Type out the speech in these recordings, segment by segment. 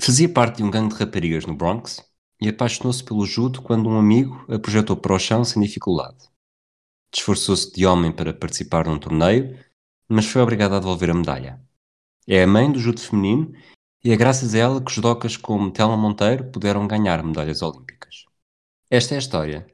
Fazia parte de um gangue de raparigas no Bronx e apaixonou-se pelo judo quando um amigo a projetou para o chão sem dificuldade. Esforçou-se de homem para participar num torneio, mas foi obrigada a devolver a medalha. É a mãe do judo feminino e é graças a ela que judocas como Telma Monteiro puderam ganhar medalhas olímpicas. Esta é a história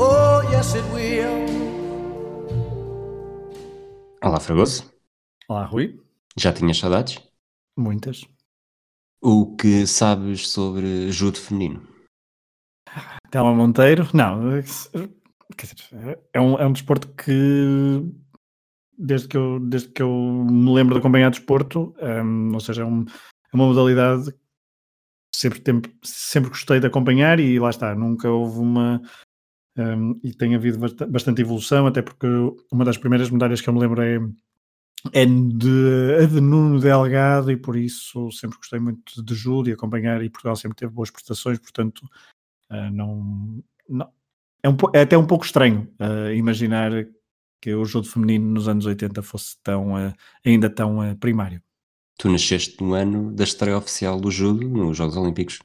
Oh, yes, it will. Olá, Fragoso. Olá, Rui. Já tinhas saudades? Muitas. O que sabes sobre judo feminino? Telma Monteiro, não, quer dizer, é um, é um desporto que desde que eu, desde que eu me lembro de acompanhar desporto, um, ou seja, é, um, é uma modalidade que sempre, sempre, sempre gostei de acompanhar e lá está, nunca houve uma um, e tem havido bastante evolução, até porque uma das primeiras medalhas que eu me lembro é, é de, a de Nuno Delgado e por isso sempre gostei muito de e acompanhar e Portugal sempre teve boas prestações, portanto uh, não, não é, um, é, até um pouco estranho uh, imaginar que o judo feminino nos anos 80 fosse tão, uh, ainda tão primário. Tu nasceste no ano da estreia oficial do judo nos Jogos Olímpicos.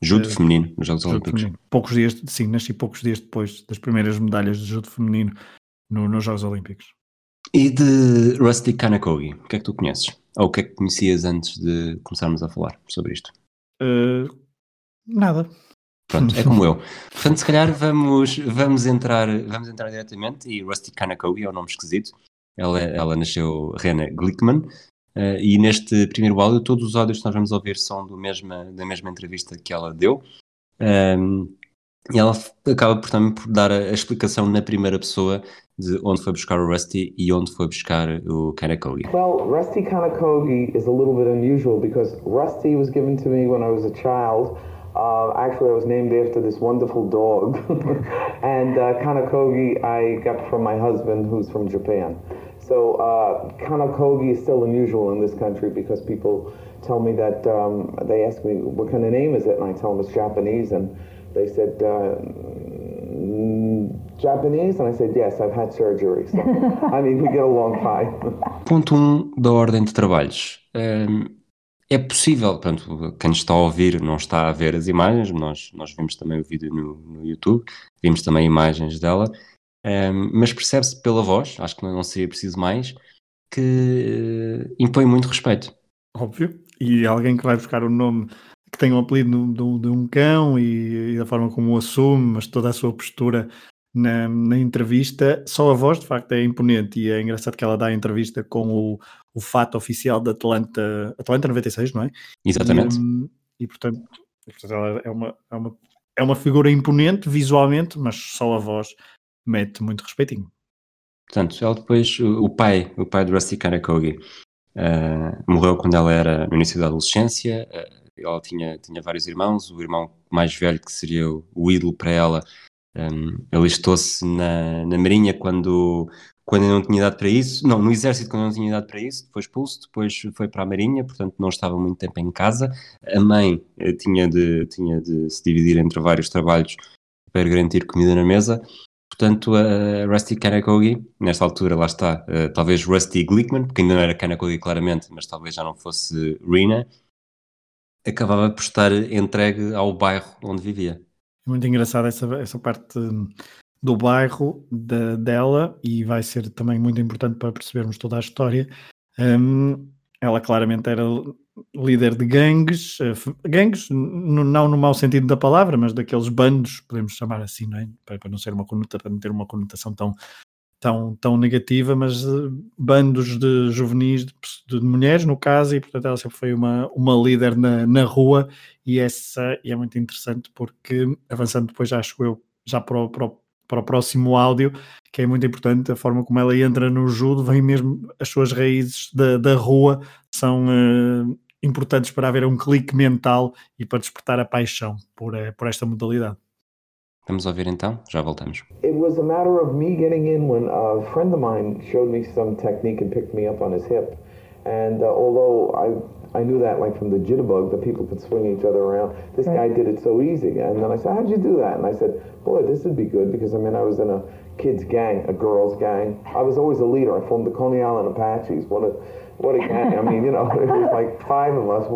Judo uh, feminino nos Jogos Olímpicos. Feminino. Poucos dias, sim, nasci poucos dias depois das primeiras medalhas de judo feminino no, nos Jogos Olímpicos. E de Rusty Kanakogi, o que é que tu conheces? Ou o que é que conhecias antes de começarmos a falar sobre isto? Uh, nada. Pronto, é como eu. Portanto, se calhar vamos, vamos, entrar, vamos entrar diretamente. E Rusty Kanakogi é um nome esquisito. Ela, ela nasceu Rena Glickman, Uh, e neste primeiro áudio, todos os áudios que nós vamos ouvir são do mesma, da mesma entrevista que ela deu. Um, ehm, e ela acaba por, também por dar a, a, explicação na primeira pessoa de onde foi buscar o Rusty e onde foi buscar o Kanakogi. Well, Rusty Kanakogi is a little bit unusual because Rusty was given to me when I was a child. Uh, actually, I was named after this wonderful dog. and uh, Kanakogi I got from my husband who's from Japan. So uh, Kanakogi is still unusual in this country because people tell me that um, they ask me what kind of name is it, and I tell them it's Japanese, and they said uh, Japanese, and I said yes, I've had surgery. So I mean, we get along fine. Ponto 1 um da ordem de trabalhos. Um, é possível, pronto, quem está a ouvir não está a ver as imagens, nós, nós vimos também o vídeo no, no YouTube, vimos também imagens dela. Um, mas percebe-se pela voz, acho que não seria preciso mais, que uh, impõe muito respeito. Óbvio. E alguém que vai buscar o nome que tem um apelido de, de um cão e, e, da forma como o assume, mas toda a sua postura na, na, entrevista, só a voz de facto é imponente e é engraçado que ela dá a entrevista com o, o fato oficial da Atlanta, Atlanta 96, não é? Exatamente. E, um, e portanto, ela é uma, é, uma, é uma figura imponente visualmente, mas só a voz mete muito respeitinho. Portanto, ela depois, o pai, o pai de Rusty Karakogi, uh, morreu quando ela era no início da adolescência. Uh, ela tinha, tinha vários irmãos, o irmão mais velho, que seria o, o ídolo para ela, um, alistou-se na, na Marinha quando, quando não tinha idade para isso, não, no Exército quando não tinha idade para isso, foi expulso, depois foi para a Marinha, portanto não estava muito tempo em casa. A mãe uh, tinha, de, tinha de se dividir entre vários trabalhos para garantir comida na mesa Portanto, a Rusty Kanakogi, nesta altura, lá está, uh, talvez Rusty Glickman, porque ainda não era Kanakogi claramente, mas talvez já não fosse Rina, acabava por estar entregue ao bairro onde vivia. É muito engraçada essa, essa parte do bairro de, dela e vai ser também muito importante para percebermos toda a história. Um, ela claramente era líder de gangues, uh, gangues não no mau sentido da palavra, mas daqueles bandos, podemos chamar assim, não é? para, não ser uma conotação, não ter uma conotação tão, tão, tão negativa, mas uh, bandos de juvenis, de, de, mulheres no caso, e portanto ela sempre foi uma, uma líder na, na rua e essa e é muito interessante porque avançando depois acho eu já para o, para o para o próximo áudio, que é muito importante, a forma como ela entra no judo, vem mesmo, as suas raízes da, da rua são, uh, importantes para haver um clique mental e para despertar a paixão por, eh, por esta modalidade. Vamos ouvir então, já voltamos. It was a matter of me getting in when a friend of mine showed me some technique and picked me up on his hip. And uh, although I I knew that like from the jitterbug that people could swing each other around, this guy did it so easy. And then I said, "How'd you do that?" And I said, "Boy, this would be good because I mean I was in a kids gang, a girls gang. I was always a leader. I formed the Coney Island Apaches. one a what a gang! I mean, you know, it was like five of us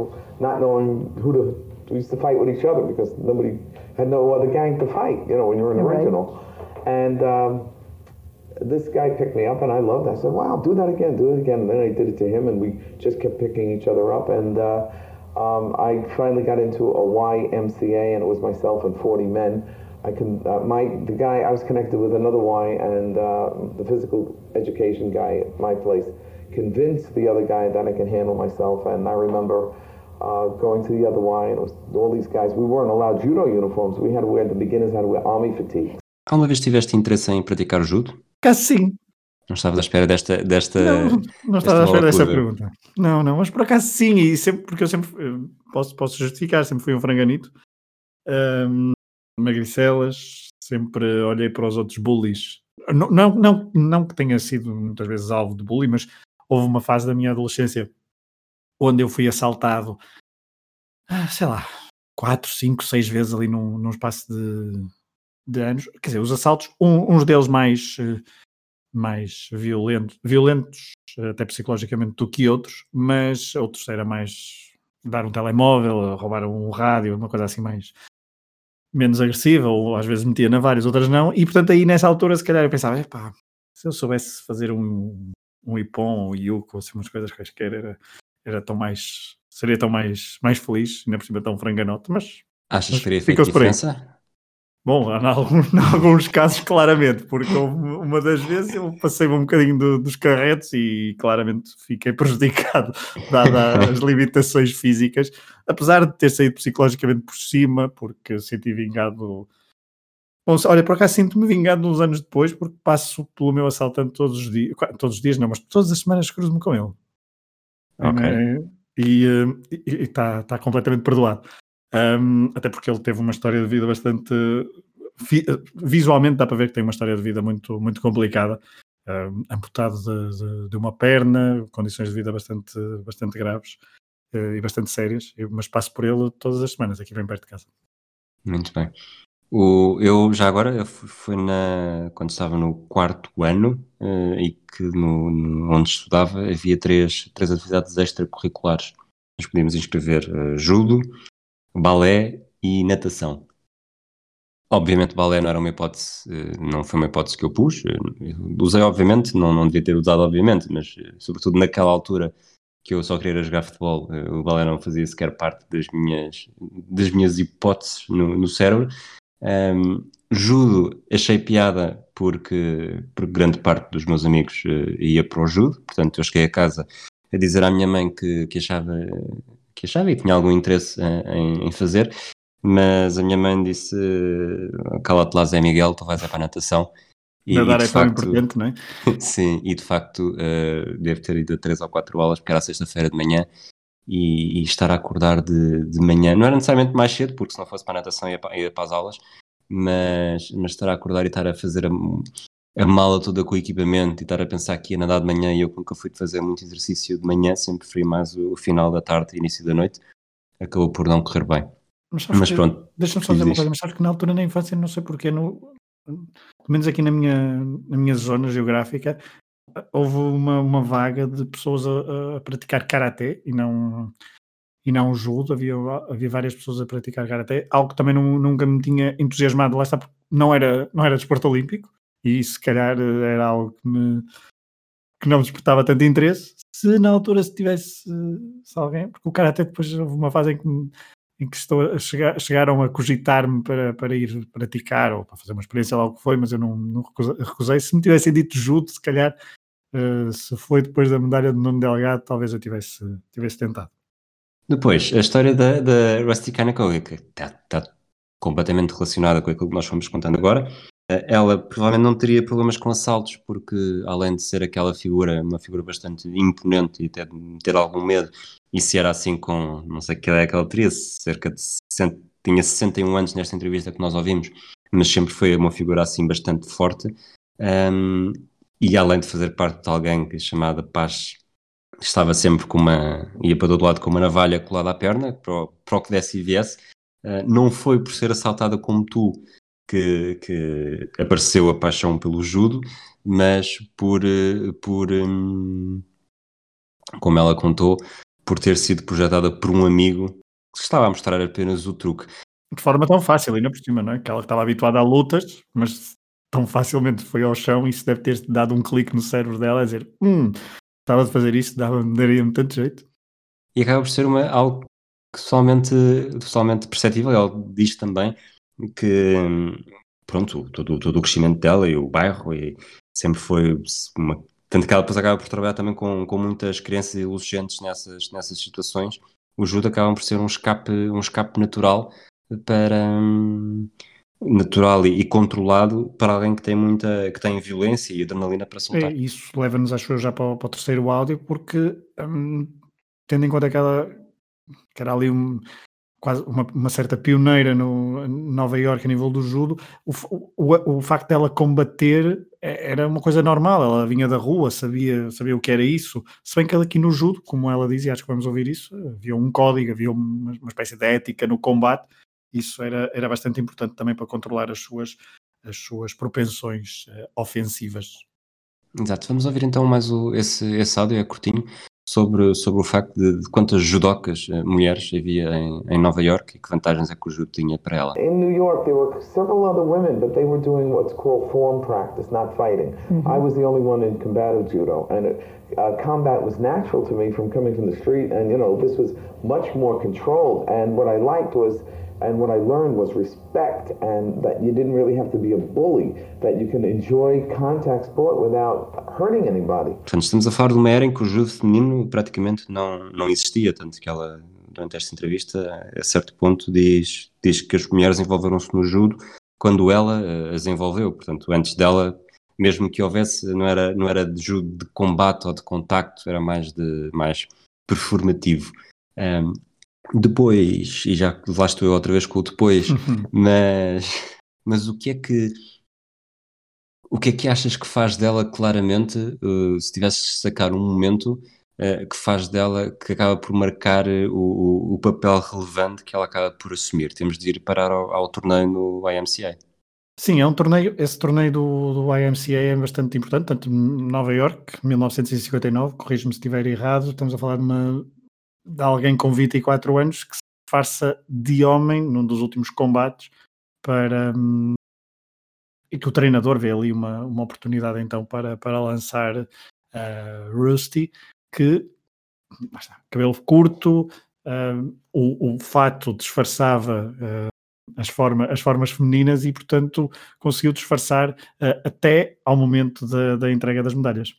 not knowing who to. We used to fight with each other because nobody had no other gang to fight. You know, when you're an Right. original. And um, this guy picked me up, and I loved. it. I said, "Wow, do that again, do it again." And then I did it to him, and we just kept picking each other up. And uh, um, I finally got into a YMCA, and it was myself and 40 men. I can uh, my the guy I was connected with another Y, and uh, the physical education guy at my place convinced the other guy that I can handle myself. And I remember. Uh, going to the other Y, and it was all these guys. We weren't allowed judo uniforms. We had to wear the beginners had to wear army fatigue. Alguma vez tiveste interesse em praticar judo? Caso sim. Não estavas à espera desta. desta Não, não estava à espera dessa loucura. pergunta. Não, não, mas por acaso sim, e sempre, porque eu sempre eh, posso, posso justificar, sempre fui um franganito. Ahm, magricelas, sempre olhei para os outros bullies. Não, não, não, não que tenha sido muitas vezes alvo de bullying, mas houve uma fase da minha adolescência onde eu fui assaltado, ah, sei lá, quatro, cinco, seis vezes ali num, num espaço de, de anos. Quer dizer, os assaltos, um- uns deles mais. eh, mais violentos, violentos até psicologicamente do que outros, mas outros era mais dar um telemóvel, roubar um rádio, uma coisa assim mais menos agressiva, ou às vezes metia na várias, outras não, e portanto aí nessa altura se calhar eu pensava, epá, se eu soubesse fazer um, um ipom, um yuko, assim umas coisas quaisquer, era, era tão mais, seria tão mais, mais feliz, ainda por cima tão franganote, mas Achas que faria feito diferença? Bom, em alguns, alguns casos, claramente, porque uma das vezes eu passei-me um bocadinho do- dos carretes e claramente fiquei prejudicado, dada as limitações físicas, apesar de ter saído psicologicamente por cima, porque senti vingado. Bom, olha, por acaso sinto-me vingado uns anos depois, porque passo pelo meu assaltante todos os dias, todos os dias não, mas todas as semanas cruzo-me com ele. Ok. Eh, E está tá completamente perdoado. Um, até porque ele teve uma história de vida bastante. fi- visualmente dá para ver que tem uma história de vida muito, muito complicada. Um, amputado de, de- de uma perna, condições de vida bastante, bastante graves eh, e bastante sérias. Mas passo por ele todas as semanas, aqui bem perto de casa. Muito bem. O, eu já agora foi na quando estava no quarto ano eh, e que no, no- onde estudava havia três, três atividades extracurriculares. Nós podíamos inscrever eh, judo, balé e natação. Obviamente balé não era uma hipótese, eh, não foi uma hipótese que eu pus. eu usei obviamente, não, não devia ter usado obviamente, mas sobretudo naquela altura que eu só queria jogar futebol, o balé não fazia sequer parte das minhas, das minhas hipóteses no, no cérebro. Um, judo achei piada porque, porque grande parte dos meus amigos eh, ia para o judo, portanto eu cheguei a casa a dizer à minha mãe que, que achava que achava e tinha algum interesse eh, em, em fazer, mas a minha mãe disse eh, cala-te lá Zé Miguel, tu vais é para a natação e, Nadar é tão importante, não é? Sim, e de facto uh, devo ter ido a 3 ou 4 aulas porque era sexta-feira de manhã e, e estar a acordar de, de manhã, não era necessariamente mais cedo, porque se não fosse para a natação ia para, ia para as aulas, mas, mas estar a acordar e estar a fazer a, a mala toda com o equipamento e estar a pensar que ia nadar de manhã e eu nunca fui fazer muito exercício de manhã, sempre preferi mais o, o final da tarde e início da noite, acabou por não correr bem. Mas, Mas que- pronto, Deixa-me só dizer uma coisa, mas sabes que na altura na infância, não sei porquê, no, pelo menos aqui na minha, na minha zona geográfica, houve uma, uma vaga de pessoas a, a praticar karaté e não, e não judo. Havia, havia várias pessoas a praticar karaté, algo que também não- nunca me tinha entusiasmado. Lá está, porque não era, não era desporto olímpico e se calhar eh, era algo que, me, que não despertava tanto interesse. Se na altura se tivesse se alguém, porque o karaté depois houve uma fase em que em que estou a chegar, chegaram a cogitar-me para, para ir praticar ou para fazer uma experiência lá o que foi, mas eu não, não recusa- recusei. Se me tivessem dito judo, se calhar, eh, se foi depois da medalha de Nuno Delgado, talvez eu tivesse, tivesse tentado. Depois, a história da, da Rusty Kanakoga, que está, está completamente relacionada com aquilo que nós fomos contando agora. ela provavelmente não teria problemas com assaltos, porque além de ser aquela figura, uma figura bastante imponente e ter, ter algum medo, e se era assim com, não sei que é que ela teria, cerca de 60, tinha 61 anos nesta entrevista que nós ouvimos, mas sempre foi uma figura assim bastante forte. Um, e além de fazer parte de alguém que chamada Paz estava sempre com uma ia para todo lado com uma navalha colada à perna para o, para o que desse e viesse uh, não foi por ser assaltada como tu que, que apareceu a paixão pelo judo mas por uh, por um, como ela contou por ter sido projetada por um amigo que estava a mostrar apenas o truque de forma tão fácil, ainda por cima, não é? Que ela estava habituada a lutas, mas tão facilmente foi ao chão, isso deve ter dado um clique no cérebro dela a dizer: Hum, estava de fazer isto, daria-me tanto jeito. E acaba por ser uma, algo totalmente, totalmente perceptível. Ela diz também que, pronto, todo, todo o crescimento dela e o bairro e sempre foi uma. Tanto que ela depois acaba por trabalhar também com, com muitas crianças e nessas, nessas situações. O judo acaba por ser um escape, um escape natural para, hum, natural e, controlado para alguém que tem muita que tem violência e adrenalina para soltar. É, isso leva-nos acho já para, para, o terceiro áudio porque hum, tendo em conta que ela que era ali um, quase uma, uma, certa pioneira no Nova York a nível do judo, o, o, o facto dela combater é, era uma coisa normal, ela vinha da rua, sabia, sabia o que era isso, se bem que aqui no judo, como ela diz, e acho que vamos ouvir isso, havia um código, havia uma, uma espécie de ética no combate, isso era, era bastante importante também para controlar as suas, as suas propensões uh, ofensivas. Exato, vamos ouvir então mais o, esse, esse áudio, é curtinho, sobre, sobre o facto de, de quantas judocas uh, mulheres havia em, em Nova York e que vantagens é que o judo tinha para ela. In New York there were several other women, but they were doing what's called form practice, not fighting. Mm -hmm. I was the only one in combative judo, and it, uh, combat was natural to me from coming from the street, and you know this was much more controlled. And what I liked was And what I learned was respect and that you didn't really have to be a bully, that you can enjoy contact sport without hurting anybody. Portanto, estamos a falar de uma era em que o judo feminino praticamente não, não existia, tanto que ela, durante esta entrevista, a certo ponto, diz, diz que as mulheres envolveram-se no judo quando ela uh, as envolveu. Portanto, antes dela, mesmo que houvesse, não era, não era de judo de combate ou de contacto, era mais, de, mais performativo. Um, depois, e já lá estou eu outra vez com o depois, uhum. mas, mas o que é que o que é que achas que faz dela claramente, uh, se tivesses de sacar um momento uh, que faz dela, que acaba por marcar o, o, o, papel relevante que ela acaba por assumir? Temos de ir parar ao, ao torneio no IMCA. Sim, é um torneio, esse torneio do, do IMCA é bastante importante, tanto Nova York, 1959, corrijo-me se estiver errado, estamos a falar de uma de alguém com 24 anos que se faça de homem num dos últimos combates para hum, e que o treinador vê ali uma, uma oportunidade então para, para lançar uh, Rusty que cabelo curto uh, o, o fato disfarçava uh, as, forma, as formas femininas e portanto conseguiu disfarçar até ao momento da, da entrega das medalhas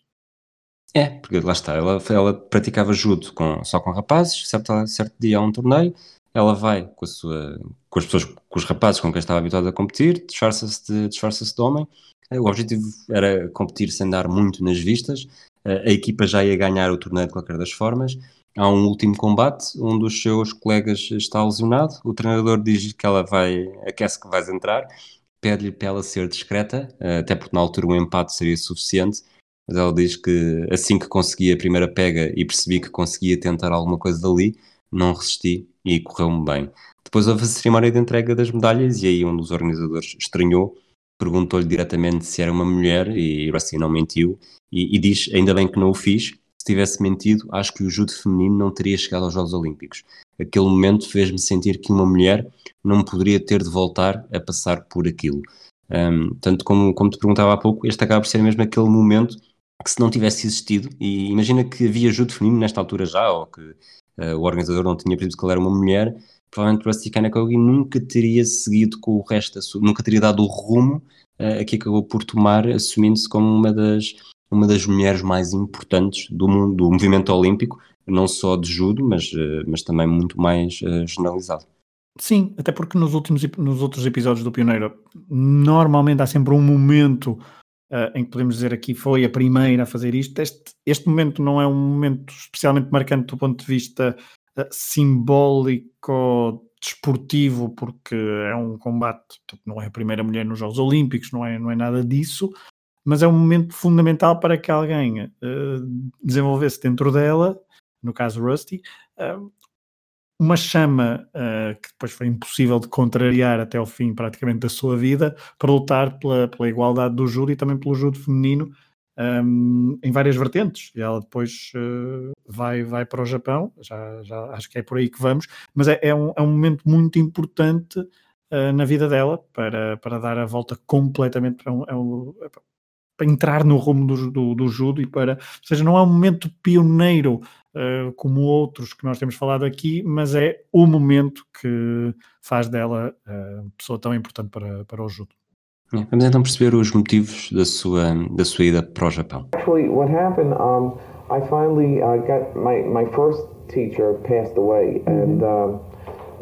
é, porque lá está, ela, ela praticava judo com, só com rapazes, certo, certo dia há um torneio, ela vai com, sua, com as pessoas, com os rapazes com quem estava habituada a competir, disfarça-se de, disfarça de homem. Eh, o objetivo era competir sem dar muito nas vistas. Eh, a equipa já ia ganhar o torneio de qualquer das formas. Há um último combate, um dos seus colegas está lesionado. O treinador diz que ela vai, aquece que vais entrar, pede-lhe para ela ser discreta, eh, até porque na altura um empate seria suficiente mas ela diz que assim que consegui a primeira pega e percebi que conseguia tentar alguma coisa dali, não resisti e correu-me bem. Depois houve a cerimónia de entrega das medalhas e aí um dos organizadores estranhou, perguntou-lhe diretamente se era uma mulher e Rusty não mentiu e, e, diz, ainda bem que não o fiz, se tivesse mentido, acho que o judo feminino não teria chegado aos Jogos Olímpicos. Aquele momento fez-me sentir que uma mulher não poderia ter de voltar a passar por aquilo. Um, tanto como, como te perguntava há pouco, este acaba por ser mesmo aquele momento que se não tivesse existido, e imagina que havia judo feminino nesta altura já, ou que uh, o organizador não tinha percebido que ela era uma mulher, provavelmente Rusty Kanakogi nunca teria seguido com o resto, nunca teria dado o rumo uh, a que acabou por tomar, assumindo-se como uma das, uma das mulheres mais importantes do, mundo, do movimento olímpico, não só de judo, mas, uh, mas também muito mais uh, generalizado. Sim, até porque nos, últimos, nos outros episódios do Pioneiro, normalmente há sempre um momento uh, em que podemos dizer aqui foi a primeira a fazer isto. Este, este momento não é um momento especialmente marcante do ponto de vista uh, simbólico, desportivo, porque é um combate, não é a primeira mulher nos Jogos Olímpicos, não é, não é nada disso, mas é um momento fundamental para que alguém uh, desenvolvesse dentro dela, no caso Rusty, uma chama uh, que depois foi impossível de contrariar até ao fim praticamente da sua vida para lutar pela, pela igualdade do judo e também pelo judo feminino um, em várias vertentes. E ela depois uh, vai, vai para o Japão, já, já acho que é por aí que vamos, mas é, é, um, é um momento muito importante uh, na vida dela para, para dar a volta completamente para, um, é um, para entrar no rumo do, do, do judo e para, ou seja, não é um momento pioneiro como outros que nós temos falado aqui, mas é o momento que faz dela uh, pessoa tão importante para, para o judo. Vamos então perceber os motivos da sua da sua ida para o Japão. Actually, what happened? Um, I finally uh, got my my first teacher passed away, mm -hmm. and um,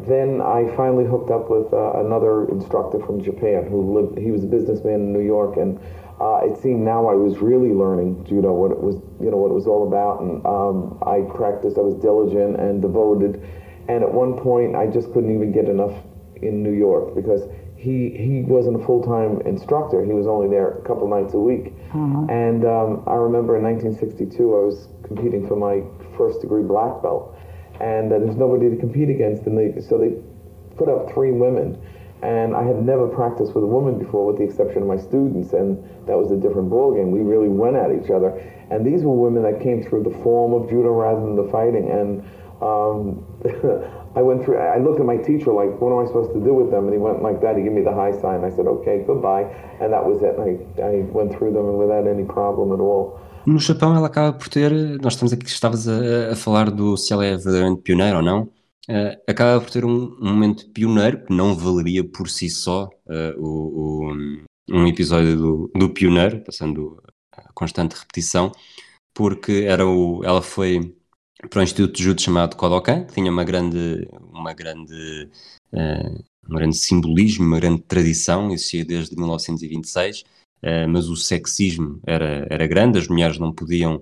then I finally hooked up with uh, another instructor from Japan who lived. He was a businessman in New York, and uh, it seemed now I was really learning judo, what it was, you know, what it was all about, and um, I practiced. I was diligent and devoted, and at one point I just couldn't even get enough in New York because he he wasn't a full time instructor. He was only there a couple nights a week, mm-hmm. and um, I remember in 1962 I was competing for my first degree black belt, and uh, there's nobody to compete against, and they so they put up three women and I had never practiced with a woman before, with the exception of my students, and that was a different ballgame. We really went at each other, and these were women that came through the form of judo rather than the fighting. And um, I went through. I looked at my teacher like, "What am I supposed to do with them?" And he went like that. He gave me the high sign. I said, "Okay, goodbye," and that was it. I, I went through them without any problem at all. No Japão, ela acaba por ter. Nós estamos aqui, estavas a, a falar do se ela é verdadeiramente pioneira ou não. Uh, acaba por ter um, um, momento pioneiro que não valeria por si só uh, o, o, um episódio do, do pioneiro, passando a constante repetição, porque era o, ela foi para um instituto de judo chamado Kodokan, que tinha uma grande, uma grande, uh, um grande simbolismo, uma grande tradição, existia desde 1926, mas o sexismo era, era grande, as mulheres não podiam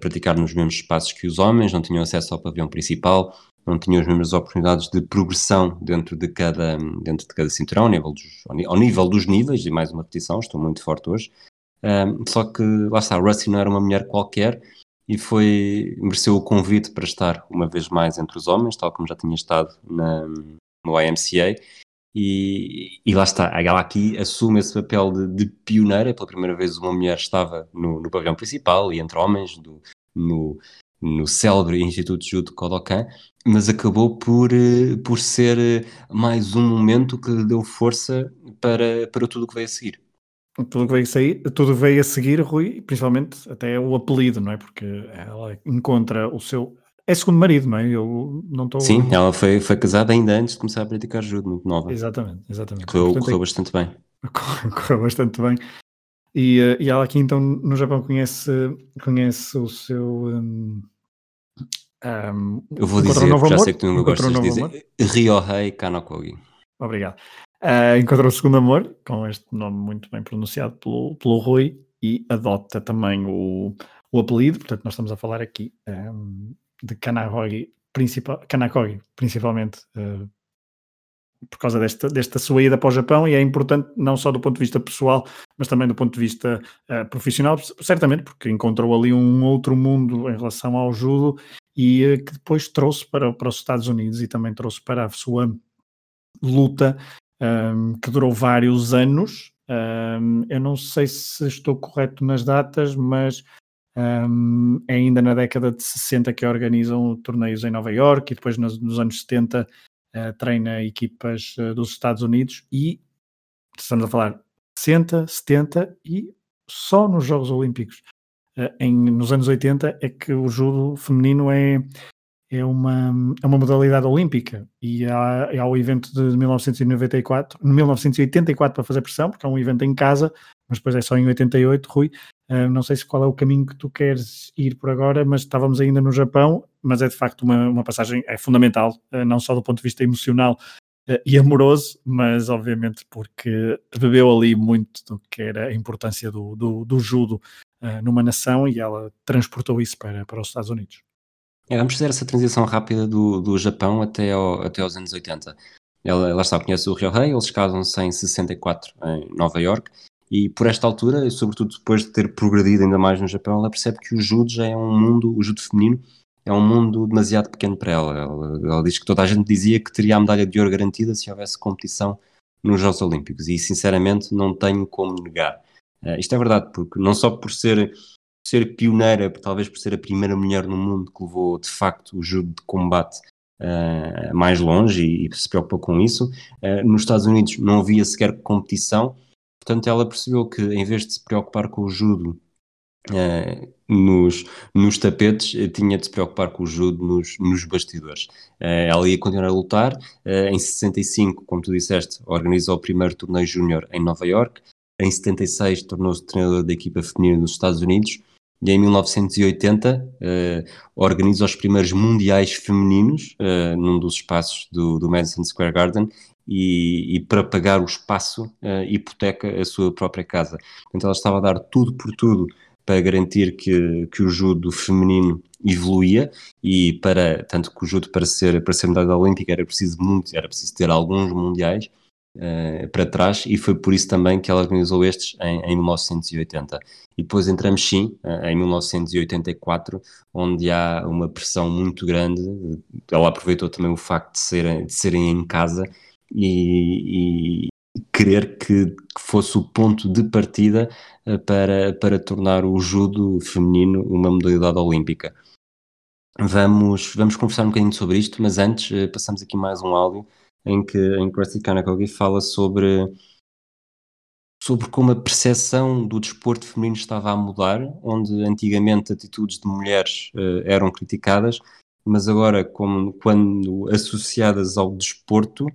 praticar nos mesmos espaços que os homens, não tinham acesso ao pavilhão principal, não tinham as mesmas oportunidades de progressão dentro de cada, dentro de cada cinturão, ao nível, dos, ao nível dos níveis, e mais uma repetição, estou muito forte hoje. Um, só que, lá está, Rusty não era uma mulher qualquer e foi, mereceu o convite para estar uma vez mais entre os homens, tal como já tinha estado na, no IMCA. E, e lá está, ela aqui assume esse papel de, de pioneira. Pela primeira vez, uma mulher estava no, no pavilhão principal e entre homens, do, no, no célebre Instituto de Judo Kodokan, mas acabou por, eh, por ser eh, mais um momento que deu força para, para tudo o que veio a seguir. Tudo que veio a seguir, tudo veio a seguir, Rui, principalmente até o apelido, não é? Porque ela encontra o seu. É segundo marido, não é? Eu não estou. Sim, ela foi, foi casada ainda antes de começar a praticar judo, muito nova. Exatamente, exatamente. Correu, Portanto, correu bastante bem. Correu bastante bem. E, uh, e ela aqui então no Japão conhece, conhece o seu. Um, um, eu vou dizer, um já amor, sei que tu não gostas de dizer. Ryohei Kanakogi. Obrigado. Uh, encontrou o segundo amor, com este nome muito bem pronunciado pelo, pelo Rui, e adota também o, o apelido, portanto nós estamos a falar aqui um, de Kanakogi, principal, Kanakogi principalmente uh, por causa desta, desta sua ida para o Japão e é importante não só do ponto de vista pessoal, mas também do ponto de vista uh, profissional, certamente porque encontrou ali um outro mundo em relação ao judo e uh, que depois trouxe para, para os Estados Unidos e também trouxe para a sua luta um, ehm, que durou vários anos. Um, ehm, eu não sei se estou correto nas datas, mas um, ehm, é ainda na década de 60 que organizam torneios em Nova York e depois nos, nos anos 70 uh, treina equipas uh, dos Estados Unidos e estamos a falar 60, 70 e só nos Jogos Olímpicos. Uh, em, nos anos 80 é que o judo feminino é, é, uma, é uma modalidade olímpica e há, há o evento de 1994, 1984 para fazer pressão, porque é um evento em casa, mas depois é só em 88, Rui, Uh, não sei se qual é o caminho que tu queres ir por agora, mas estávamos ainda no Japão, mas é de facto uma, uma passagem é fundamental, uh, não só do ponto de vista emocional uh, e amoroso, mas obviamente porque bebeu ali muito do que era a importância do, do, do judo numa nação e ela transportou isso para, para os Estados Unidos. É, vamos fazer essa transição rápida do, do Japão até, ao, até aos anos 80. Ela, ela está, conhece o Ryohei, eles casam-se em 64 em Nova York e por esta altura, e sobretudo depois de ter progredido ainda mais no Japão, ela percebe que o judo já é um mundo, o judo feminino é um mundo demasiado pequeno para ela. ela. Ela diz que toda a gente dizia que teria a medalha de ouro garantida se houvesse competição nos Jogos Olímpicos e sinceramente não tenho como negar. Uh, isto é verdade, porque não só por ser ser pioneira, talvez por ser a primeira mulher no mundo que levou de facto o judo de combate uh, mais longe e, e, se preocupou com isso. Uh, nos Estados Unidos não havia sequer competição, portanto ela percebeu que em vez de se preocupar com o judo uh, nos, nos tapetes, tinha de se preocupar com o judo nos, nos bastidores. ela ia continuar a lutar. em 65, como tu disseste, organizou o primeiro torneio júnior em Nova York. Em 76 tornou-se treinador da equipa feminina dos Estados Unidos e em 1980 uh, eh, organiza os primeiros mundiais femininos uh, num dos espaços do, do Madison Square Garden e, e para pagar o espaço uh, hipoteca a sua própria casa. Então ela estava a dar tudo por tudo para garantir que, que o judo feminino evoluía e para tanto que o judo para ser para ser medalha olímpica era preciso muito era preciso ter alguns mundiais uh, para trás e foi por isso também que ela organizou estes em, em 1980. E depois entramos sim uh, em 1984, onde há uma pressão muito grande. Ela aproveitou também o facto de serem, de serem em casa e, e querer que, que, fosse o ponto de partida uh, para, para tornar o judo feminino uma modalidade olímpica. Vamos, vamos conversar um bocadinho sobre isto, mas antes passamos aqui mais um áudio em que, em que Kanakogi fala sobre, sobre como a percepção do desporto feminino estava a mudar, onde antigamente atitudes de mulheres uh, eram criticadas, mas agora, como, quando associadas ao desporto,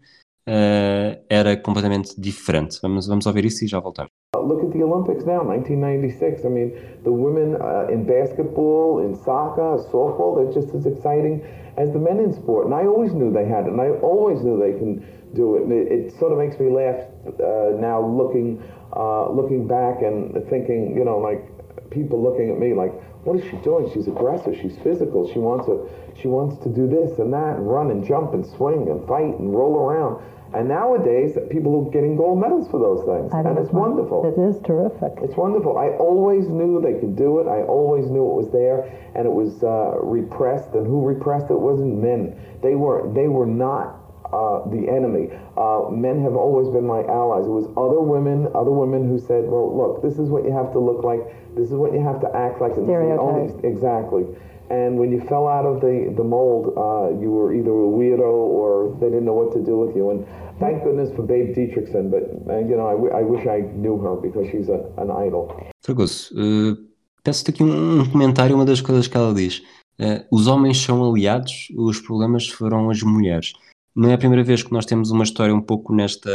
uh, era completamente diferente. Vamos, vamos ouvir isso e já voltamos. Look at the Olympics now, 1996. I mean, the women uh, in basketball, in soccer, softball, they're just as exciting as the men in sport. And I always knew they had it, and I always knew they can do it. And it, it sort of makes me laugh uh, now, looking uh, looking back and thinking, you know, like people looking at me like, what is she doing? She's aggressive. She's physical. She wants to she wants to do this and that, and run and jump and swing and fight and roll around. And nowadays, people are getting gold medals for those things. And it's wonderful. It is terrific. It's wonderful. I always knew they could do it. I always knew it was there. And it was uh, repressed. And who repressed it wasn't men. They were, they were not uh, the enemy. Uh, men have always been my allies. It was other women, other women who said, "Well, look, this is what you have to look like. This is what you have to act like." Stereotype. exactly. And when you fell out of the the mold, uh, you were either a weirdo or they didn't know what to do with you. And Thank goodness for Babe Dietrichson, but uh, you know, I, I wish I knew her because she's a, an idol. Fragoso, uh, peço-te aqui um, um, comentário, uma das coisas que ela diz. Uh, os homens são aliados, os problemas foram as mulheres. Não é a primeira vez que nós temos uma história um pouco nesta,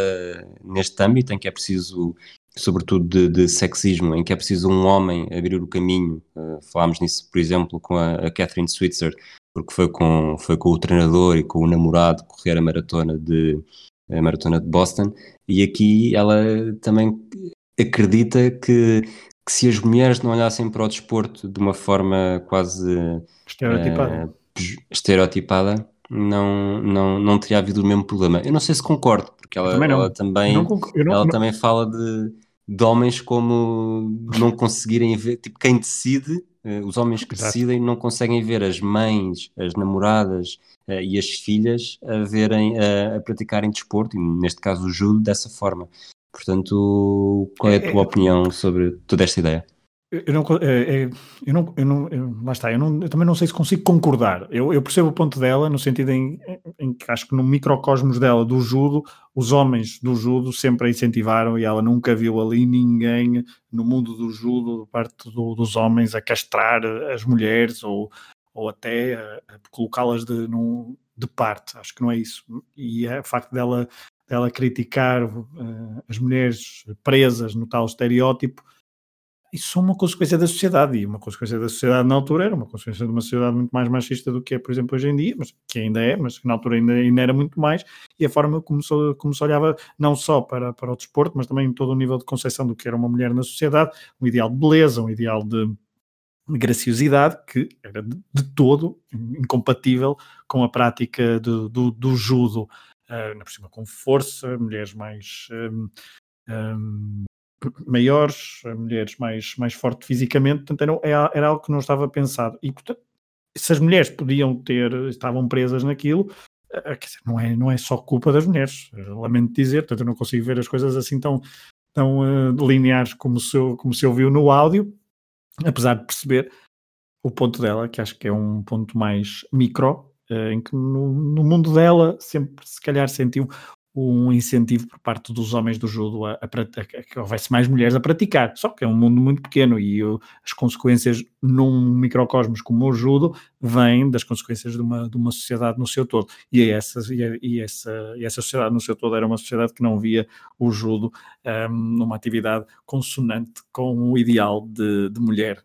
neste âmbito, em que é preciso, sobretudo de, de sexismo, em que é preciso um homem abrir o caminho. Uh, falámos nisso, por exemplo, com a, a Catherine Switzer, porque foi com, foi com o treinador e com o namorado correr a maratona de, a maratona de Boston, e aqui ela também acredita que, que se as mulheres não olhassem para o desporto de uma forma quase estereotipada, uh, estereotipada não, não, não teria havido o mesmo problema. Eu não sei se concordo, porque ela também, ela também, não, não, ela também fala de, de homens como não conseguirem ver, tipo, quem decide, os homens que Exato. decidem não conseguem ver as mães, as namoradas uh, e as filhas a verem, uh, a praticarem desporto, e neste caso o judo, dessa forma. Portanto, qual é a é, tua é, opinião sobre toda esta ideia? Eu não, é, é, eu não, eu não eu, lá está, eu, não, eu, também não sei se consigo concordar. Eu, percebo o ponto dela, no sentido em, em, que acho que no microcosmos dela do judo, os homens do judo sempre a incentivaram e ela nunca viu ali ninguém no mundo do judo, parte do, dos homens, a castrar as mulheres ou, ou até colocá-las de, de parte. Acho que não é isso. E é o facto dela, dela criticar uh, as mulheres presas no tal estereótipo isso é uma consequência da sociedade, e uma consequência da sociedade na altura era uma consequência de uma sociedade muito mais machista do que é, por exemplo, hoje em dia, mas que ainda é, mas que na altura ainda, ainda era muito mais, e a forma como se, como se olhava não só para, para o desporto, mas também todo o nível de concepção do que era uma mulher na sociedade, um ideal de beleza, um ideal de, graciosidade que era de, de, todo incompatível com a prática do, do, do judo, uh, na por cima com força, mulheres mais um, um, maiores, mulheres mais, mais fortes fisicamente, portanto era, era algo que não estava pensado. E portanto, se as mulheres podiam ter, estavam presas naquilo, eh, dizer, não, é, não é só culpa das mulheres, lamento dizer, portanto eu não consigo ver as coisas assim tão, tão uh, lineares como se, como se ouviu no áudio, apesar de perceber o ponto dela, que acho que é um ponto mais micro, uh, em que no, no, mundo dela sempre se calhar sentiu um incentivo por parte dos homens do judo a, a, a, a que houvesse mais mulheres a praticar. Só que é um mundo muito pequeno e eu, as consequências num microcosmos como o judo vêm das consequências de uma, de uma sociedade no seu todo. E, essa, e, essa, e essa sociedade no seu todo era uma sociedade que não via o judo um, numa atividade consonante com o ideal de, de mulher.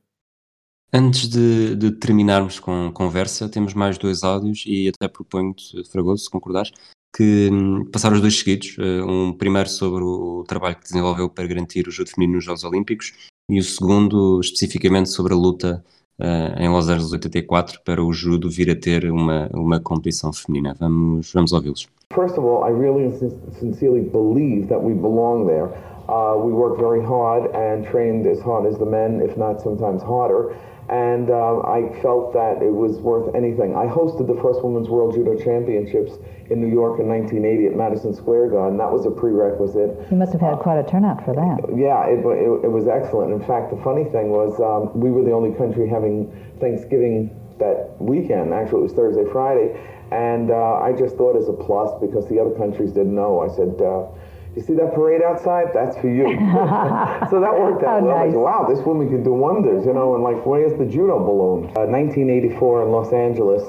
Antes de, de, terminarmos com conversa, temos mais dois áudios e até proponho-te, Fragoso, se concordares, que hum, passaram os dois seguidos. Uh, um primeiro sobre o trabalho que desenvolveu para garantir o judo feminino nos Jogos Olímpicos e o segundo especificamente sobre a luta uh, em Los Angeles 84 para o judo vir a ter uma, uma competição feminina. Vamos, vamos ouvi-los. First of all, I really sincerely believe that we belong there. Uh, we work very hard and trained as hard as the men, if not sometimes harder. and uh, I felt that it was worth anything. I hosted the first Women's World Judo Championships in New York in 1980 at Madison Square Garden. That was a prerequisite. You must have had quite a turnout for that. Yeah, it, it, it was excellent. In fact, the funny thing was um, we were the only country having Thanksgiving that weekend. Actually, it was Thursday, Friday. And uh, I just thought as a plus because the other countries didn't know. I said, uh, you see that parade outside? That's for you. so that worked out well. Nice. Said, wow, this woman can do wonders, you know, and like, where's the judo balloon? Uh, 1984 in Los Angeles,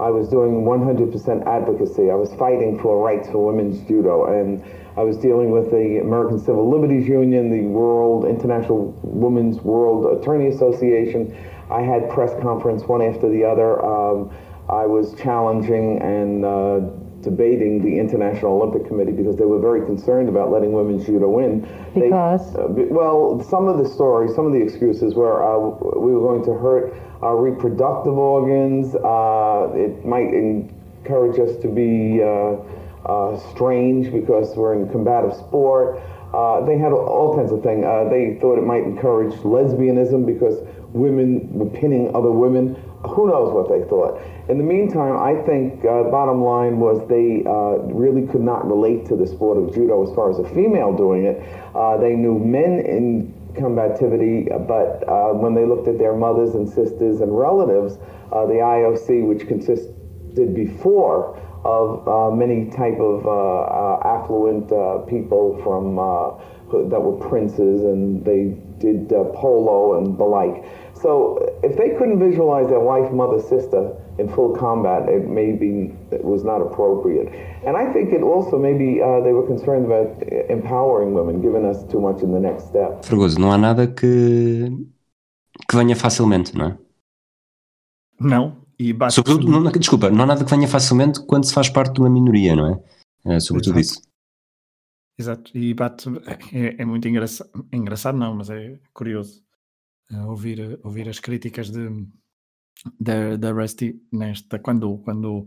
I was doing 100% advocacy. I was fighting for rights for women's judo, and I was dealing with the American Civil Liberties Union, the World International Women's World Attorney Association. I had press conference one after the other. Um, I was challenging and uh, debating the International Olympic Committee because they were very concerned about letting women's judo win. Because? They, uh, well, some of the stories, some of the excuses were uh, we were going to hurt our reproductive organs. Uh, it might encourage us to be uh, uh, strange because we're in combative sport. Uh, they had all kinds of things. they thought it might encourage lesbianism because women were pinning other women who knows what they thought. In the meantime, I think uh, bottom line was they uh, really could not relate to the sport of judo as far as a female doing it. Uh, they knew men in combativity, but uh, when they looked at their mothers and sisters and relatives, uh, the IOC, which consisted before of uh, many type of affluent people from that were princes, and they did polo and the like. So if they couldn't visualize their wife, mother, sister in full combat, it maybe it was not appropriate. And I think it also maybe uh, they were concerned about empowering women, giving us too much in the next step. Fregoso, não há nada que, que venha facilmente, não é? Não. E bate Sobretudo, não, desculpa, não há nada que venha facilmente quando se faz parte de uma minoria, não é? é sobretudo Exato. isso. Exato, e bate, é, é muito engraçado, engraçado não, mas é curioso ouvir, ouvir as críticas de, da, da Rusty nesta, quando, quando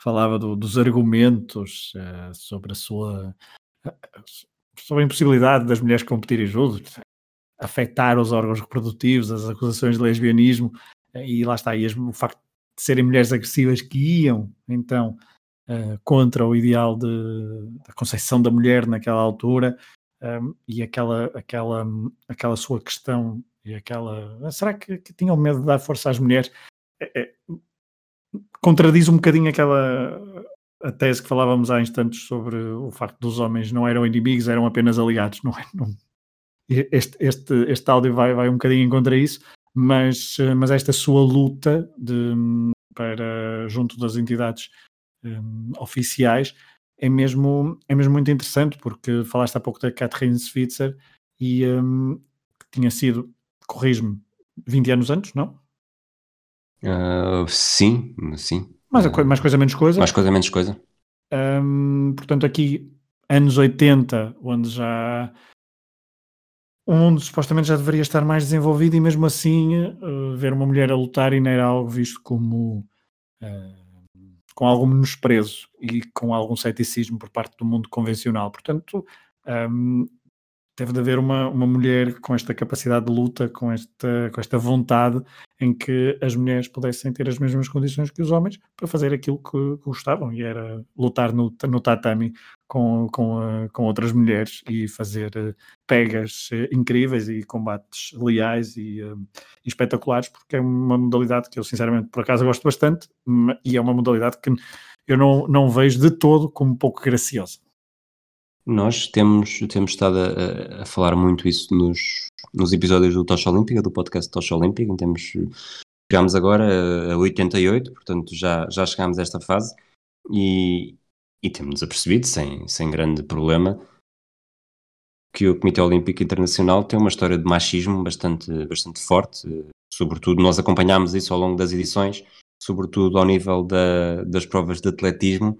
falava do, dos argumentos uh, sobre a sua sobre a impossibilidade das mulheres competirem juntos, afetar os órgãos reprodutivos, as acusações de lesbianismo, eh, e lá está, e o facto de serem mulheres agressivas que iam então uh, contra o ideal de, da concepção da mulher naquela altura, um, e aquela, aquela, aquela sua questão e aquela. Será que, que tinham medo de dar força às mulheres? É, é, contradiz um bocadinho aquela a tese que falávamos há instantes sobre o facto dos homens não eram inimigos, eram apenas aliados. Não é? Não. Este, este, este áudio vai, vai um bocadinho contra isso, mas, mas esta sua luta de, para, junto das entidades um, oficiais é mesmo, é mesmo muito interessante, porque falaste há pouco da Catherine Switzer e um, que tinha sido corrijo-me, 20 anos antes, não? Uh, sim, sim. Mais, uh, mais coisa, menos coisa. Mais coisa, menos coisa. Um, portanto, aqui, anos 80, onde já o mundo supostamente já deveria estar mais desenvolvido e mesmo assim uh, ver uma mulher a lutar ainda era algo visto como uh, com algum menosprezo e com algum ceticismo por parte do mundo convencional. Portanto, um, deve de haver uma, uma mulher com esta capacidade de luta, com esta, com esta vontade em que as mulheres pudessem ter as mesmas condições que os homens para fazer aquilo que, gostavam, e era lutar no, no tatami com, com, uh, com outras mulheres e fazer uh, pegas uh, incríveis e combates leais e, e, espetaculares, porque é uma modalidade que eu sinceramente por acaso gosto bastante e é uma modalidade que eu não, não vejo de todo como pouco graciosa. Nós temos, temos estado a, a falar muito isso nos, nos episódios do Tocha Olímpica, do podcast Tocha Olímpica, temos, chegámos agora a 88, portanto já, já chegámos a esta fase. E, e temos apercebido, sem, sem grande problema, que o Comitê Olímpico Internacional tem uma história de machismo bastante, bastante forte, sobretudo nós acompanhámos isso ao longo das edições, sobretudo ao nível da, das provas de atletismo,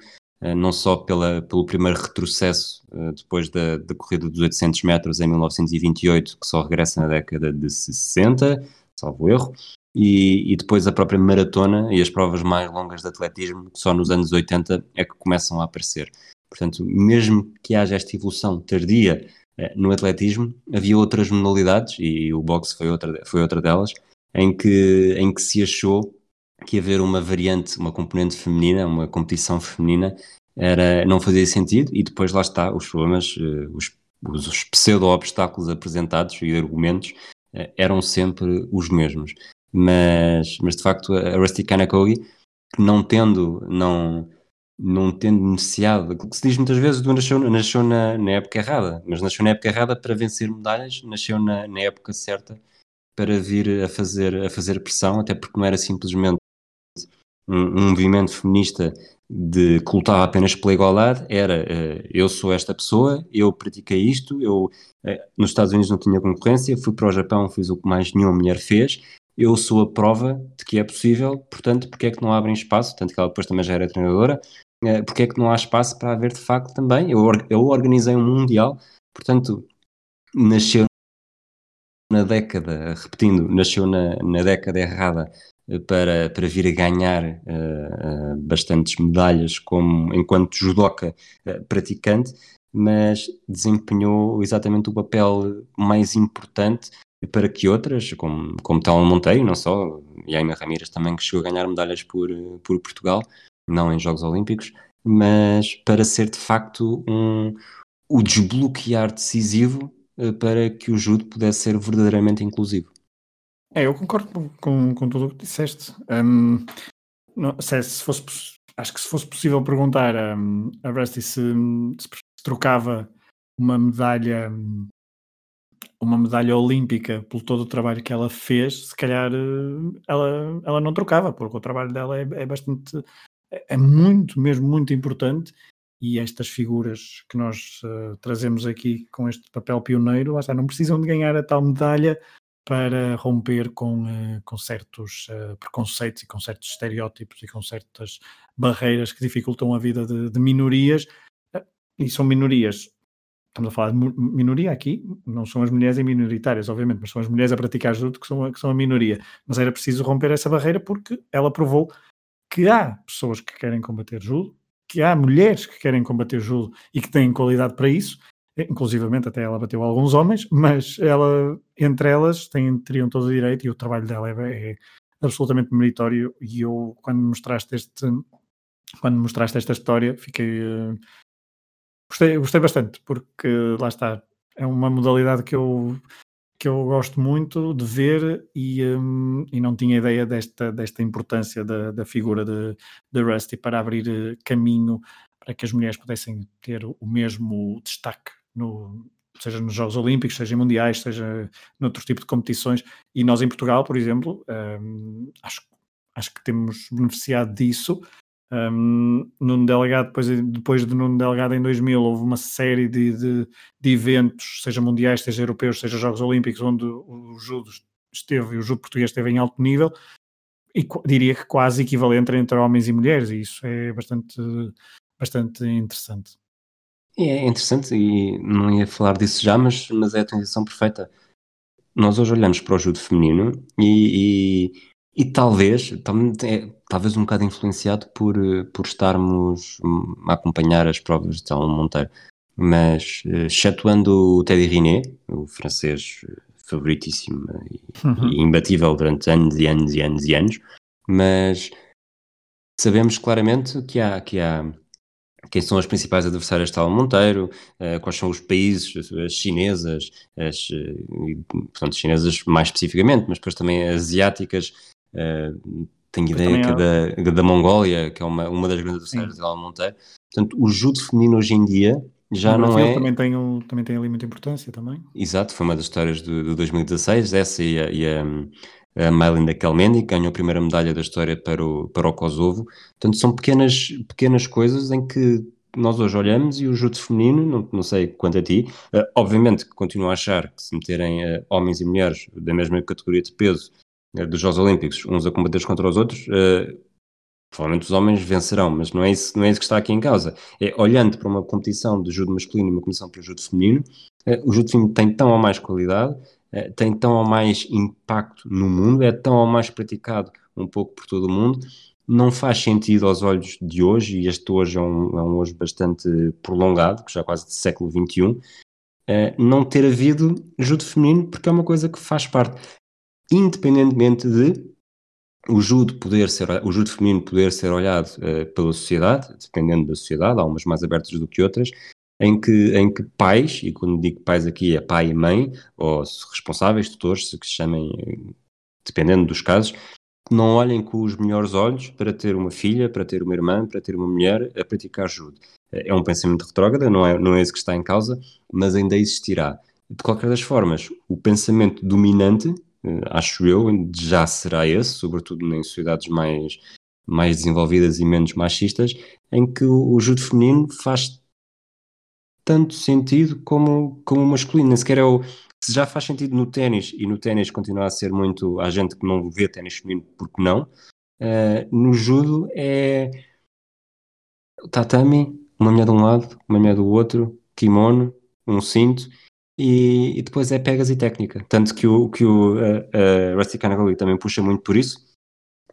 não só pela, pelo primeiro retrocesso eh, depois da, da corrida dos 800 metros em 1928, que só regressa na década de 60, salvo erro, e, e, depois a própria maratona e as provas mais longas de atletismo, que só nos anos 80 é que começam a aparecer. Portanto, mesmo que haja esta evolução tardia eh, no atletismo, havia outras modalidades, e o boxe foi outra, foi outra delas, em que, em que se achou que haver uma variante, uma componente feminina, uma competição feminina, era, não fazia sentido e depois lá está, os problemas, eh, os, os pseudo-obstáculos apresentados e argumentos eh, eram sempre os mesmos. Mas, mas de facto a Rusty Kanakogi, não tendo, não, não tendo necessidade, que se diz muitas vezes, nasceu, nasceu na, na época errada, mas nasceu na época errada para vencer medalhas, nasceu na, na época certa para vir a fazer, a fazer pressão, até porque não era simplesmente um, um movimento feminista de que lutava apenas pela igualdade era uh, eu sou esta pessoa, eu pratiquei isto, eu uh, nos Estados Unidos não tinha concorrência, fui para o Japão, fiz o que mais nenhuma mulher fez, eu sou a prova de que é possível, portanto, porque é que não abrem espaço, tanto que ela depois também já era treinadora, uh, porque é que não há espaço para haver de facto também, eu, eu organizei um mundial, portanto, nasceu na década, repetindo, nasceu na, na década errada para, para vir a ganhar uh, uh, bastantes medalhas como enquanto judoca uh, praticante, mas desempenhou exatamente o papel mais importante para que outras, como, como Telma Monteiro, não só, e Aina Ramírez também, que chegou a ganhar medalhas por, por Portugal, não em Jogos Olímpicos, mas para ser de facto um, o desbloquear decisivo para que o judo pudesse ser verdadeiramente inclusivo. É, eu concordo com, com, tudo o que disseste. Um, não, se, se, fosse, acho que se fosse possível perguntar um, a Rusty se, se, trocava uma medalha uma medalha olímpica por todo o trabalho que ela fez, se calhar eh, ela, ela não trocava, porque o trabalho dela é, é bastante é, é muito, mesmo muito importante e estas figuras que nós uh, trazemos aqui com este papel pioneiro, lá não precisam de ganhar a tal medalha para romper com, uh, com certos uh, preconceitos e com certos estereótipos e com certas barreiras que dificultam a vida de, de minorias. E são minorias, estamos a falar de minoria aqui, não são as mulheres minoritárias, obviamente, mas são as mulheres a praticar judo que são, que são a minoria. Mas era preciso romper essa barreira porque ela provou que há pessoas que querem combater judo, que há mulheres que querem combater judo e que têm qualidade para isso, inclusivamente até ela bateu alguns homens, mas ela, entre elas, têm, teriam todo o direito e o trabalho dela é, é absolutamente meritório e eu, quando mostraste este quando mostraste esta história, fiquei uh, gostei, gostei bastante, porque lá está, é uma modalidade que eu que eu gosto muito de ver e, um, e não tinha ideia desta, desta importância da, da figura de, de Rusty para abrir eh, caminho para que as mulheres pudessem ter o mesmo destaque no, seja nos Jogos Olímpicos, seja em Mundiais, seja noutro tipo de competições. E nós em Portugal, por exemplo, um, acho, acho que temos beneficiado disso. Um, Nuno depois, depois de Nuno Delegado em 2000, houve uma série de, de, de, eventos, seja mundiais, seja europeus, seja Jogos Olímpicos, onde o judo esteve, o judo português esteve em alto nível, e diria que quase equivalente entre homens e mulheres, e isso é bastante, bastante interessante. É interessante e não ia falar disso já, mas, mas é a transição perfeita. Nós hoje olhamos para o judo feminino e, e, e talvez, é, talvez um bocado influenciado por, por estarmos a acompanhar as provas de Salomão Monteiro, mas excetuando o Teddy Riné, o francês favoritíssimo e, uhum. e imbatível durante anos e anos e anos e anos, mas sabemos claramente que há, que há quem são as principais adversárias de Tal Monteiro, uh, quais são os países, as chinesas, as, uh, portanto, chinesas mais especificamente, mas depois também asiáticas, uh, tenho ideia que da, da Mongólia, que é uma, uma das grandes adversárias de Monteiro. Portanto, o judo feminino hoje em dia já não é... Também tem, um, também tem ali muita importância também. Exato, foi uma das histórias do 2016, essa e a, e a a Melinda Kelmendi ganhou a primeira medalha da história para o, para o Kosovo. Portanto, são pequenas, pequenas coisas em que nós hoje olhamos e o judo feminino, não, não sei quanto a ti, uh, obviamente continuo a achar que se meterem uh, homens e mulheres da mesma categoria de peso dos Jogos Olímpicos, uns a combater contra os outros, provavelmente os homens vencerão, mas não é, isso, não é isso que está aqui em causa. É olhando para uma competição de judo masculino e uma competição para o judo feminino, o judo feminino tem tão ou mais qualidade, eh, tem tão ou mais impacto no mundo, é tão ou mais praticado um pouco por todo o mundo, não faz sentido aos olhos de hoje, e este hoje é um, é um hoje bastante prolongado, que já é quase de século XXI, eh, não ter havido judo feminino, porque é uma coisa que faz parte, independentemente de o judo poder ser, o judo feminino poder ser olhado uh, pela sociedade, dependendo da sociedade, há umas mais abertas do que outras, em que, em que pais, e quando digo pais aqui é pai e mãe, ou responsáveis, tutores, se que se chamem, dependendo dos casos, não olhem com os melhores olhos para ter uma filha, para ter uma irmã, para ter uma mulher a praticar judo. É um pensamento retrógrado, não é, não é que está em causa, mas ainda existirá. De qualquer das formas, o pensamento dominante, eh, acho eu, já será esse, sobretudo em sociedades mais, mais desenvolvidas e menos machistas, em que o, o judo feminino faz tanto sentido como, como o masculino, nem sequer é o. Se já faz sentido no ténis, e no ténis continua a ser muito. Há gente que não vê ténis feminino, porque não? Uh, no judo é. Tatami, uma mulher de um lado, uma mulher do outro, kimono, um cinto, e, e depois é pegas e técnica. Tanto que o, que o uh, uh, Rusty Kanagoli também puxa muito por isso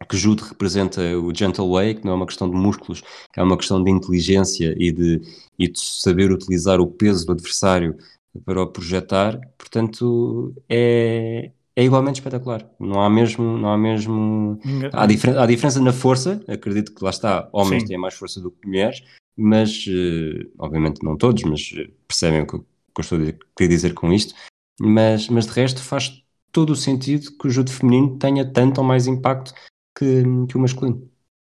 que judo representa o gentle way, que não é uma questão de músculos, é uma questão de inteligência e de, e de saber utilizar o peso do adversário para o projetar, portanto é, é igualmente espetacular. Não há mesmo, não há mesmo, há, difer há diferença na força, acredito que lá está, homens Sim. têm mais força do que mulheres, mas uh, obviamente não todos, mas eh, percebem o que, eu estou a dizer com isto, mas, mas de resto faz todo o sentido que o judo feminino tenha tanto ou mais impacto que, que o masculino.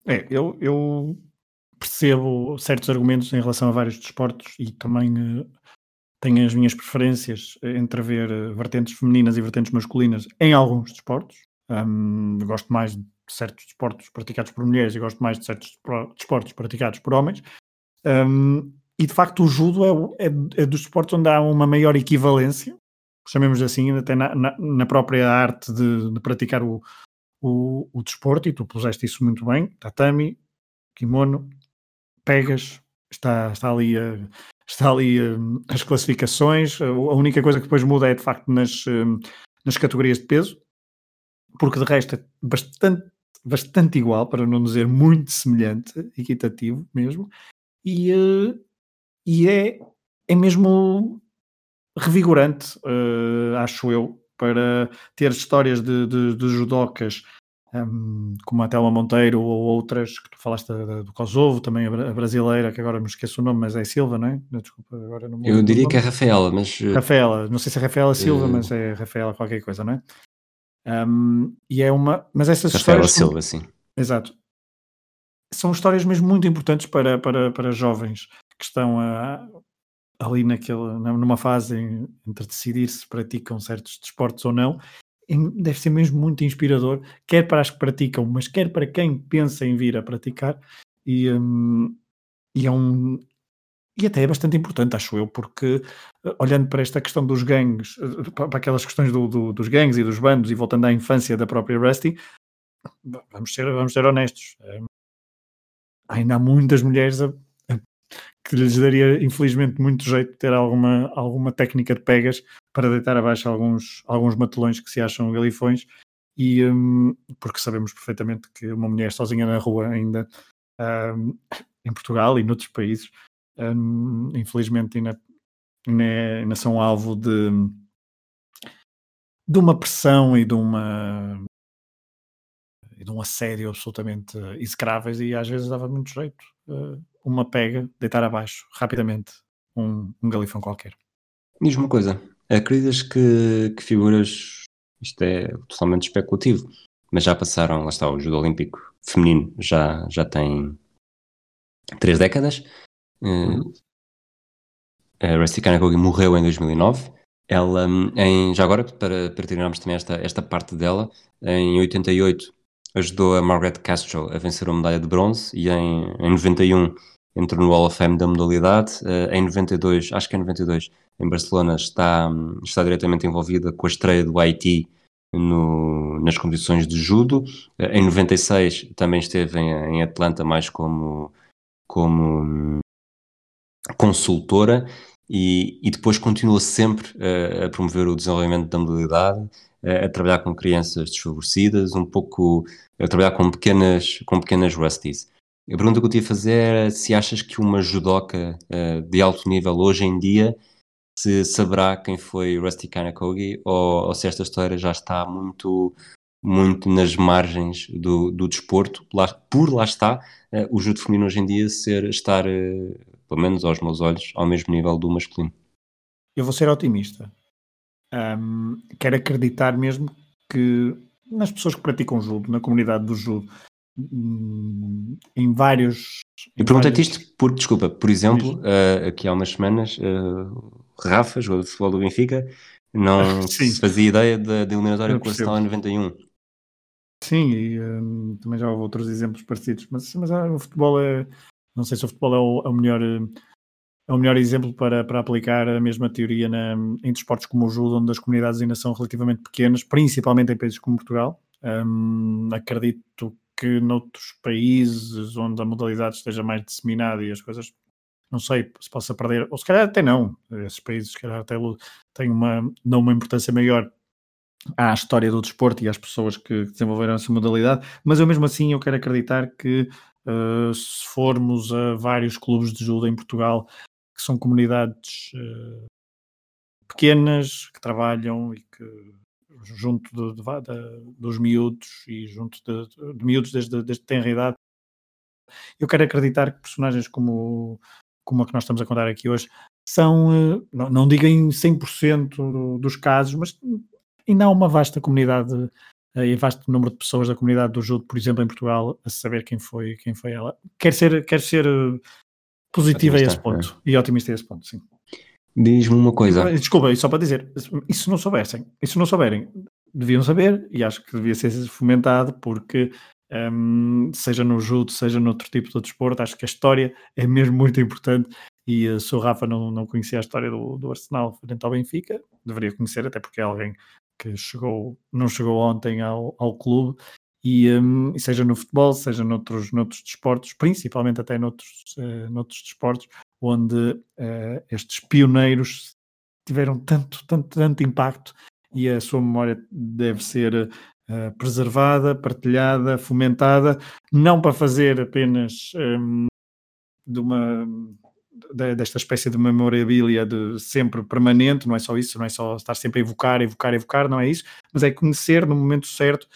É, eu, eu percebo certos argumentos em relação a vários desportos e também uh, tenho as minhas preferências entre ver uh, vertentes femininas e vertentes masculinas em alguns desportos. Um, gosto mais de certos desportos praticados por mulheres e gosto mais de certos desportos praticados por homens. Um, e de facto o judo é, é, é, dos desportos onde há uma maior equivalência, chamemos assim, até na, na, na própria arte de, de praticar o, o, o desporto, e tu puseste isso muito bem, tatami, kimono, pegas, está, está ali, uh, está ali uh, as classificações, a única coisa que depois muda é de facto nas, uh, nas categorias de peso, porque de resto é bastante, bastante igual, para não dizer muito semelhante, equitativo mesmo, e, e é, é mesmo revigorante, acho eu, para ter histórias de, de, de judocas um, como a Telma Monteiro ou outras que tu falaste do Kosovo, também a brasileira, que agora me esqueço o nome, mas é Silva, não é? Desculpa, agora não Eu diria que é Rafaela, mas. Eh, Rafaela, não sei se é Rafaela Silva, uh... mas é Rafaela qualquer coisa, não é? Um, e é uma. Mas essas Rafaela histórias. Silva, sim. Exato. São histórias mesmo muito importantes para, para, para jovens que estão a, ali naquela, numa fase entre decidir se praticam certos desportos ou não, deve ser mesmo muito inspirador, quer para as que praticam, mas quer para quem pensa em vir a praticar, e, um, e é um e até é bastante importante, acho eu, porque eh, olhando para esta questão dos gangues, eh, para aquelas questões do, do, dos gangues e dos bandos, e voltando à infância da própria Rusty, vamos ser, vamos ser honestos. Eh, ainda há muitas mulheres a, que lhes daria, infelizmente, muito jeito de ter alguma, alguma técnica de pegas para deitar abaixo alguns, alguns matelões que se acham galifões, e, um, porque sabemos perfeitamente que uma mulher sozinha na rua ainda um, em Portugal e noutros países um, infelizmente ainda, ainda, são alvo de, de uma pressão e de uma de um assédio absolutamente execráveis e às vezes dava muito jeito uh, uma pega, deitar abaixo rapidamente um, um galifão qualquer. Diz uma coisa, acreditas que, que figuras, isto é totalmente especulativo, mas já passaram, lá está, o judo olímpico feminino já, já tem três décadas, Uhum. A Rusty Kanakogi morreu em 2009. Ela, em, já agora, para, para terminarmos também esta, esta parte dela, em 88 ajudou a Margaret Castro a vencer a medalha de bronze e em, em 91 entrou no Hall of Fame da modalidade. Uh, em 92, acho que é 92, em Barcelona, está, está diretamente envolvida com a estreia do Haiti no, nas competições de judo. Uh, em 96 também esteve em, em Atlanta mais como, como consultora e, e depois continua sempre uh, a promover o desenvolvimento da modalidade, a trabalhar com crianças desfavorecidas, um pouco a trabalhar com pequenas, com pequenas rusties. A pergunta que eu te ia fazer era se achas que uma judoca uh, de alto nível hoje em dia se saberá quem foi Rusty Kanakogi ou, ou se esta história já está muito muito nas margens do, do desporto, lá, por lá está uh, o judo feminino hoje em dia ser, estar uh, pelo menos aos meus olhos, ao mesmo nível do masculino. Eu vou ser otimista. Um, quero acreditar mesmo que nas pessoas que praticam judo, na comunidade do judo, hum, em vários. Eu perguntei-te vários... isto porque, desculpa, por exemplo, uh, aqui há umas semanas, uh, Rafa, jogador de futebol do Benfica, não se fazia ideia da, eliminatória com o Arsenal em 91. Sim, e um, também já houve outros exemplos parecidos, mas, mas ah, o futebol é não sei se o futebol é o, é o melhor é o melhor exemplo para, para aplicar a mesma teoria na, em desportos como o judo, onde as comunidades ainda são relativamente pequenas, principalmente em países como Portugal. Um, acredito que noutros países onde a modalidade esteja mais disseminada e as coisas, não sei se possa perder, ou se calhar até não, esses países se calhar até têm uma, não uma importância maior à história do desporto e às pessoas que desenvolveram essa modalidade, mas eu mesmo assim eu quero acreditar que Uh, se formos a vários clubes de judo em Portugal, que são comunidades uh, pequenas, que trabalham e que junto de, de, de, dos miúdos e junto de, miúdos desde, desde tenra idade, eu quero acreditar que personagens como, como a que nós estamos a contar aqui hoje são, uh, não, não digo em 100% dos casos, mas ainda há uma vasta comunidade uh, e vasto número de pessoas da comunidade do judo, por exemplo, em Portugal, a saber quem foi, quem foi ela. Quer ser, quer ser otimista, a esse ponto é. e otimista a esse ponto, sim. Diz-me uma coisa. Desculpa, só para dizer, isso não soubessem, isso não souberem, deviam saber e acho que devia ser fomentado porque um, seja no judo, seja noutro tipo de desporto, acho que a história é mesmo muito importante e uh, se o Rafa não, não conhecia a história do, do Arsenal frente ao Benfica, deveria conhecer, até porque é alguém que chegou, não chegou ontem ao, ao clube, e, um, seja no futebol, seja noutros, noutros desportos, principalmente até noutros, uh, noutros desportos, onde uh, estes pioneiros tiveram tanto, tanto, tanto impacto e a sua memória deve ser uh, preservada, partilhada, fomentada, não para fazer apenas um, de uma desta espécie de memorabilia de sempre permanente, não é só isso, não é só estar sempre a evocar, evocar, evocar, não é isso, mas é conhecer no momento certo,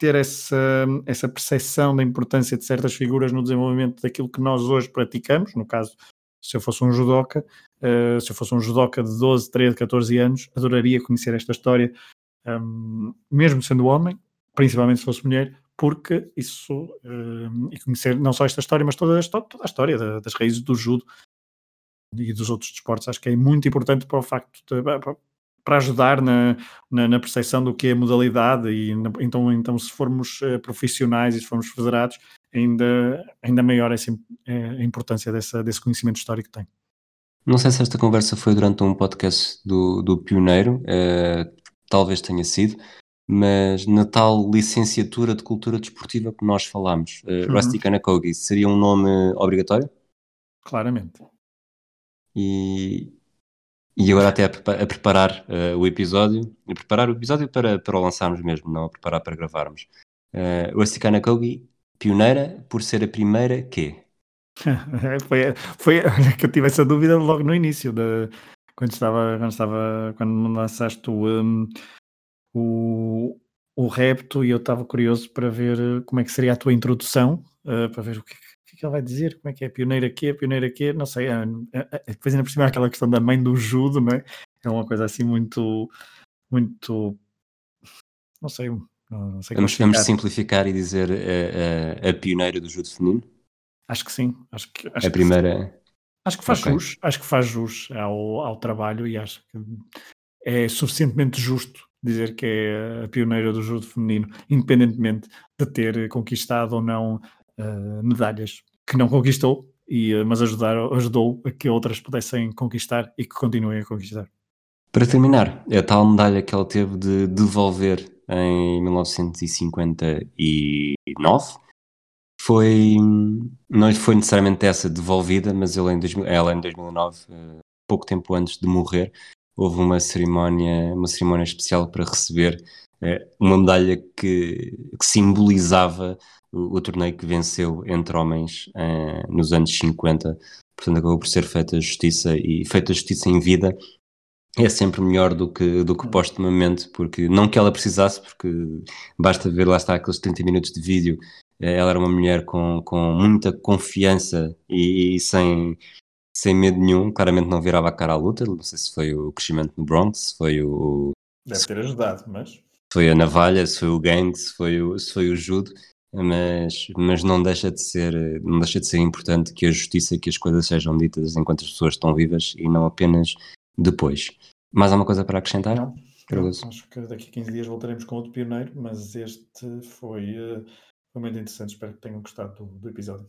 ter essa, essa percepção da importância de certas figuras no desenvolvimento daquilo que nós hoje praticamos, no caso, se eu fosse um judoca, uh, se eu fosse um judoca de 12, 13, 14 anos, adoraria conhecer esta história, um, mesmo sendo homem, principalmente se fosse mulher, porque isso, uh, e conhecer não só esta história, mas toda a, toda a história das raízes do judo e dos outros desportos, acho que é muito importante para o facto de, para ajudar na, na, na, percepção do que é modalidade e então, então se formos uh, profissionais e se formos federados, ainda, ainda maior essa, é, a importância dessa, desse conhecimento histórico que tem. Não sei se esta conversa foi durante um podcast do, do Pioneiro, uh, talvez tenha sido, mas na tal licenciatura de cultura desportiva que nós falámos, uh, uhum. Rusty Kanakogi, seria um nome obrigatório? Claramente. E, e agora até a, a preparar uh, o episódio, a preparar o episódio para, para o lançarmos mesmo, não a preparar para gravarmos. Uh, Rusty Kanakogi, pioneira por ser a primeira quê? foi, foi que eu tive essa dúvida logo no início, de, quando estava, quando estava, quando lançaste o, um, o, o repto e eu estava curioso para ver como é que seria a tua introdução, uh, para ver o que, que, é ele vai dizer, como é que é pioneira aqui, pioneira aqui, não sei, uh, uh, depois ainda por cima aquela questão da mãe do judo, não é? É uma coisa assim muito, muito, não sei, não sei vamos, vamos simplificar e dizer a, a, a pioneira do judo feminino? Acho que sim. Acho que, acho a primeira. acho que faz okay. jus, acho que faz jus ao, ao trabalho e acho que é suficientemente justo dizer que é a pioneira do judo feminino, independentemente de ter conquistado ou não uh, medalhas que não conquistou, e, uh, mas ajudar, ajudou a que outras pudessem conquistar e que continuem a conquistar. Para terminar, é a tal medalha que ela teve de devolver em 1959 foi não foi necessariamente essa devolvida, mas em 2000, ela em 2009, eh, pouco tempo antes de morrer, houve uma cerimónia, uma cerimónia especial para receber eh, uma medalha que, que simbolizava o, o, torneio que venceu entre homens eh, nos anos 50. Portanto, acabou por ser feita justiça e feita justiça em vida. É sempre melhor do que, do que postumamente, porque não que ela precisasse, porque basta ver lá está aqueles 30 minutos de vídeo. Eh, ela era uma mulher com, com muita confiança e, e, sem, sem medo nenhum, claramente não virava a cara à luta, não sei se foi o crescimento no Bronx, se foi o... Deve ter ajudado, mas... Se foi a navalha, se foi o gang, se foi o, se foi o judo, mas, mas não, deixa de ser, não deixa de ser importante que a justiça, que as coisas sejam ditas enquanto as pessoas estão vivas e não apenas depois. Mais alguma coisa para acrescentar? Não. não acho que daqui a 15 dias voltaremos com outro pioneiro, mas este foi... Uh muito interessante, espero que tenham gostado do, do episódio.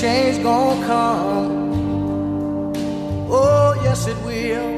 change gonna come. Oh, yes, it will.